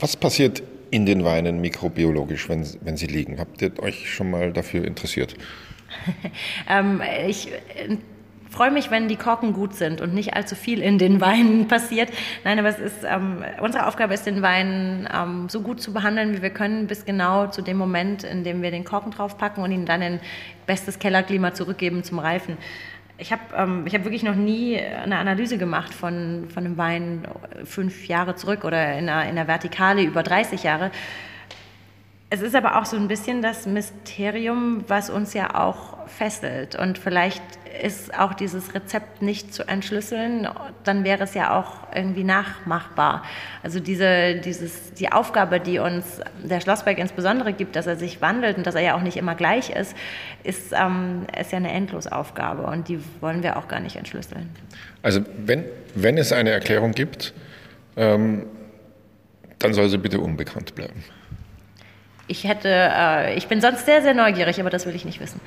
Was passiert in den Weinen mikrobiologisch, wenn, wenn sie liegen? Habt ihr euch schon mal dafür interessiert? ähm, ich äh, freue mich, wenn die Korken gut sind und nicht allzu viel in den Weinen passiert. Nein, aber es ist, ähm, unsere Aufgabe ist, den Wein ähm, so gut zu behandeln, wie wir können, bis genau zu dem Moment, in dem wir den Korken draufpacken und ihn dann in bestes Kellerklima zurückgeben zum Reifen. Ich habe ähm, hab wirklich noch nie eine Analyse gemacht von, von einem Wein fünf Jahre zurück oder in einer, in einer Vertikale über 30 Jahre. Es ist aber auch so ein bisschen das Mysterium, was uns ja auch fesselt. Und vielleicht ist auch dieses Rezept nicht zu entschlüsseln, dann wäre es ja auch irgendwie nachmachbar. Also diese, dieses, die Aufgabe, die uns der Schlossberg insbesondere gibt, dass er sich wandelt und dass er ja auch nicht immer gleich ist, ist, ähm, ist ja eine Endlosaufgabe und die wollen wir auch gar nicht entschlüsseln. Also wenn, wenn es eine Erklärung gibt, ähm, dann soll sie bitte unbekannt bleiben. Ich hätte, äh, ich bin sonst sehr, sehr neugierig, aber das will ich nicht wissen.